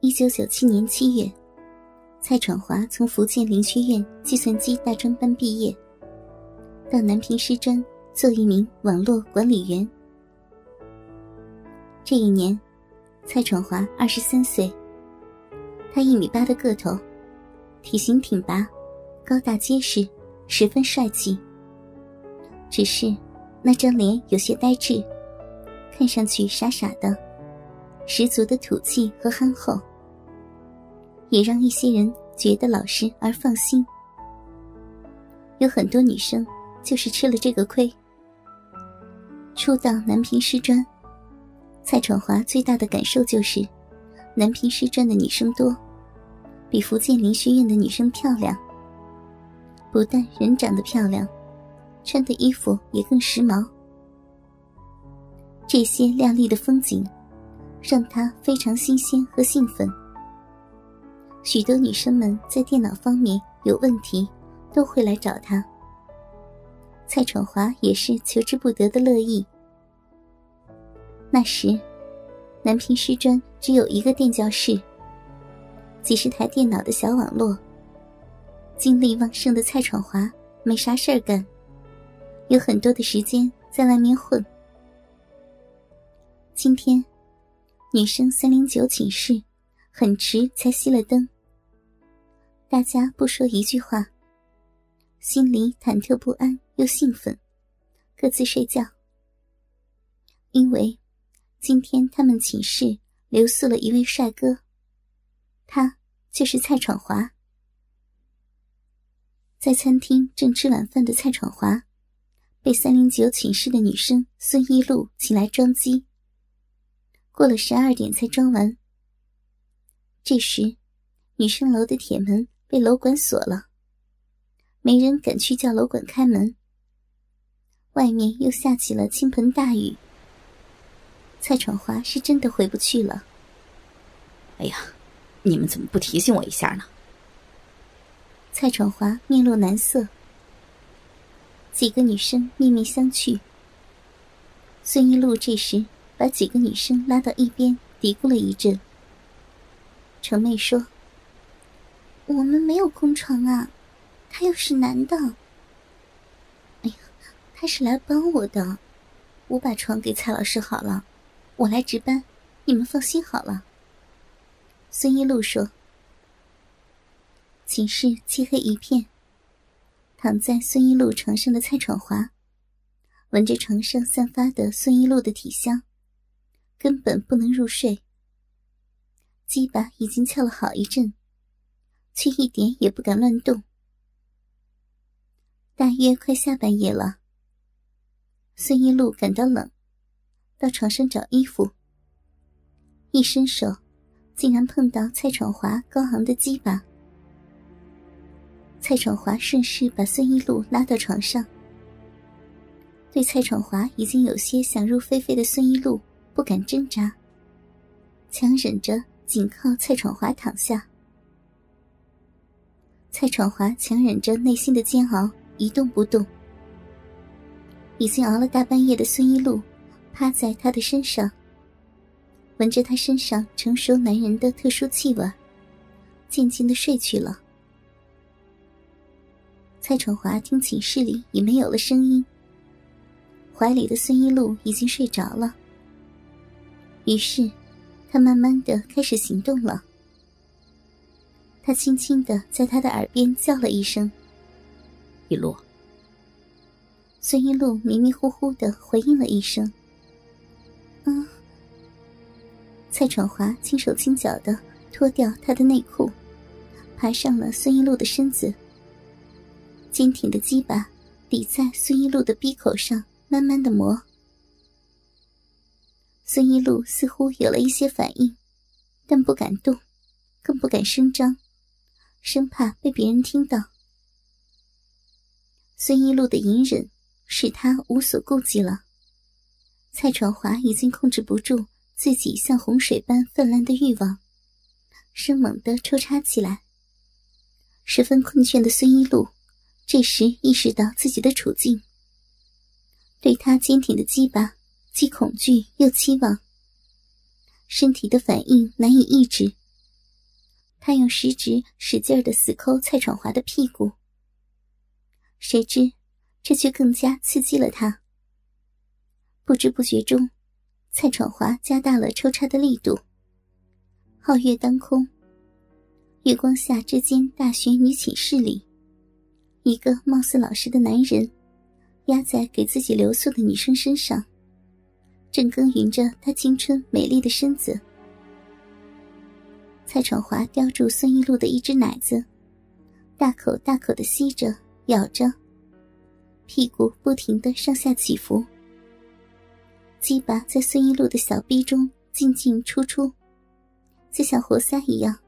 一九九七年七月，蔡闯华从福建林学院计算机大专班毕业，到南平师专做一名网络管理员。这一年，蔡闯华二十三岁。他一米八的个头，体型挺拔，高大结实，十分帅气。只是那张脸有些呆滞，看上去傻傻的，十足的土气和憨厚。也让一些人觉得老实而放心。有很多女生就是吃了这个亏。初到南平师专，蔡闯华最大的感受就是，南平师专的女生多，比福建林学院的女生漂亮。不但人长得漂亮，穿的衣服也更时髦。这些亮丽的风景，让他非常新鲜和兴奋。许多女生们在电脑方面有问题，都会来找他。蔡闯华也是求之不得的乐意。那时，南平师专只有一个电教室，几十台电脑的小网络。精力旺盛的蔡闯华没啥事儿干，有很多的时间在外面混。今天，女生三零九寝室很迟才熄了灯。大家不说一句话，心里忐忑不安又兴奋，各自睡觉。因为今天他们寝室留宿了一位帅哥，他就是蔡闯华。在餐厅正吃晚饭的蔡闯华，被三零九寝室的女生孙一路请来装机。过了十二点才装完。这时，女生楼的铁门。被楼管锁了，没人敢去叫楼管开门。外面又下起了倾盆大雨，蔡闯华是真的回不去了。哎呀，你们怎么不提醒我一下呢？蔡闯华面露难色，几个女生面面相觑。孙一路这时把几个女生拉到一边，嘀咕了一阵。程妹说。我们没有空床啊，他又是男的。哎呀，他是来帮我的，我把床给蔡老师好了，我来值班，你们放心好了。孙一路说。寝室漆黑一片，躺在孙一路床上的蔡闯华，闻着床上散发的孙一路的体香，根本不能入睡。鸡巴已经翘了好一阵。却一点也不敢乱动。大约快下半夜了，孙一路感到冷，到床上找衣服。一伸手，竟然碰到蔡闯华高昂的鸡巴。蔡闯华顺势把孙一路拉到床上，对蔡闯华已经有些想入非非的孙一路不敢挣扎，强忍着紧靠蔡闯华躺下。蔡闯华强忍着内心的煎熬，一动不动。已经熬了大半夜的孙一路，趴在他的身上，闻着他身上成熟男人的特殊气味，渐渐的睡去了。蔡闯华听寝室里已没有了声音，怀里的孙一路已经睡着了。于是，他慢慢的开始行动了。他轻轻的在他的耳边叫了一声：“一路。”孙一路迷迷糊糊的回应了一声：“嗯。”蔡闯华轻手轻脚的脱掉他的内裤，爬上了孙一路的身子，坚挺的鸡巴抵在孙一路的鼻口上，慢慢的磨。孙一路似乎有了一些反应，但不敢动，更不敢声张。生怕被别人听到，孙一路的隐忍使他无所顾忌了。蔡闯华已经控制不住自己像洪水般泛滥的欲望，生猛地抽插起来。十分困倦的孙一路这时意识到自己的处境，对他坚挺的鸡巴既恐惧又期望，身体的反应难以抑制，他用食指使劲的死抠蔡闯华的屁股，谁知这却更加刺激了他。不知不觉中，蔡闯华加大了抽插的力度。皓月当空，月光下这间大学女寝室里，一个貌似老实的男人压在给自己留宿的女生身上，正耕耘着她青春美丽的身子。蔡闯华叼住孙一路的一只奶子，大口大口的吸着、咬着，屁股不停的上下起伏，鸡巴在孙一路的小臂中进进出出。就像活塞一样，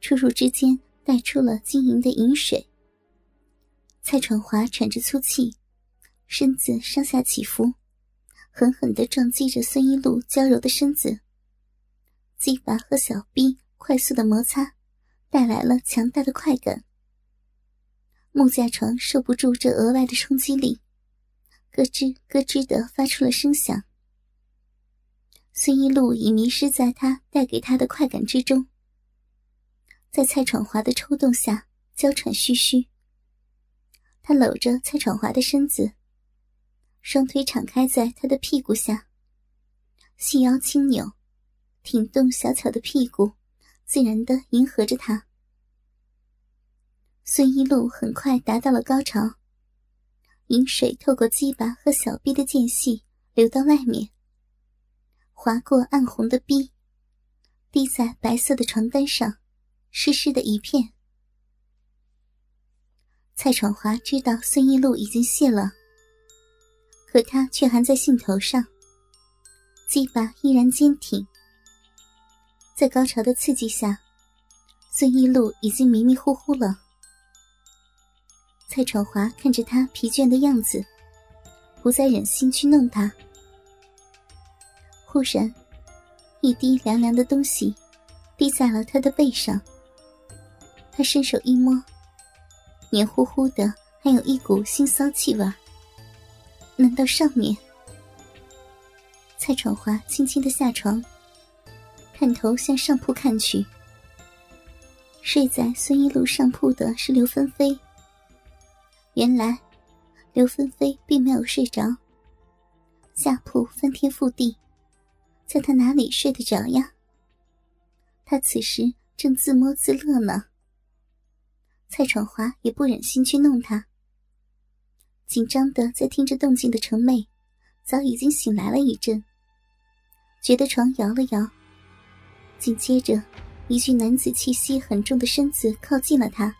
出入之间带出了晶莹的饮水。蔡闯华喘着粗气，身子上下起伏，狠狠的撞击着孙一路娇柔的身子。鸡巴和小臂快速的摩擦，带来了强大的快感。木架床受不住这额外的冲击力，咯吱咯吱的发出了声响。孙一路已迷失在他带给他的快感之中，在蔡闯华的抽动下娇喘吁吁。他搂着蔡闯华的身子，双腿敞开在他的屁股下，细腰轻扭，挺动小巧的屁股，自然的迎合着他。孙一路很快达到了高潮，饮水透过鸡巴和小臂的间隙流到外面。划过暗红的逼，滴在白色的床单上，湿湿的一片。蔡闯华知道孙一路已经谢了，可他却还在兴头上，鸡巴依然坚挺。在高潮的刺激下，孙一路已经迷迷糊糊了。蔡闯华看着他疲倦的样子，不再忍心去弄他。忽然，一滴凉凉的东西滴在了他的背上。他伸手一摸，黏糊糊的，还有一股腥骚气味。难道上面？蔡闯华轻轻的下床，探头向上铺看去。睡在孙一路上铺的是刘芬飞。原来，刘芬飞并没有睡着，下铺翻天覆地。叫他哪里睡得着呀？他此时正自摸自乐呢。蔡闯华也不忍心去弄他，紧张的在听着动静的程妹，早已经醒来了一阵，觉得床摇了摇，紧接着一具男子气息很重的身子靠近了他。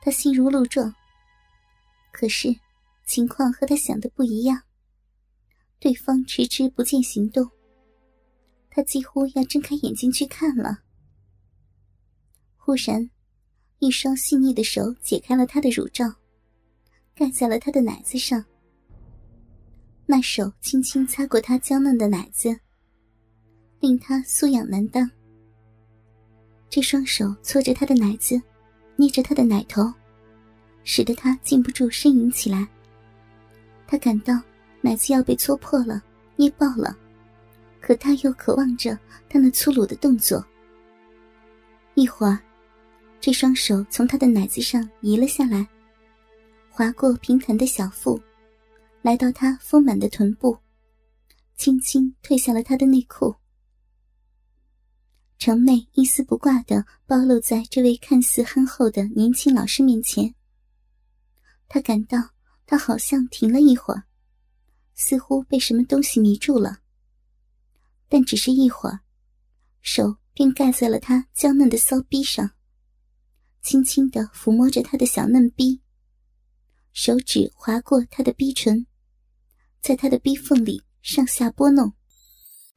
他心如鹿撞，可是情况和他想的不一样。对方迟迟不见行动，他几乎要睁开眼睛去看了。忽然，一双细腻的手解开了他的乳罩，盖在了他的奶子上。那手轻轻擦过他娇嫩的奶子，令他酥痒难当。这双手搓着他的奶子，捏着他的奶头，使得他禁不住呻吟起来。他感到。奶子要被戳破了，捏爆了，可他又渴望着他那粗鲁的动作。一会儿，这双手从他的奶子上移了下来，划过平坦的小腹，来到他丰满的臀部，轻轻褪下了他的内裤。程妹一丝不挂的暴露在这位看似憨厚的年轻老师面前。他感到他好像停了一会儿。似乎被什么东西迷住了，但只是一会儿，手便盖在了他娇嫩的骚逼上，轻轻的抚摸着他的小嫩逼，手指划过他的逼唇，在他的逼缝里上下拨弄。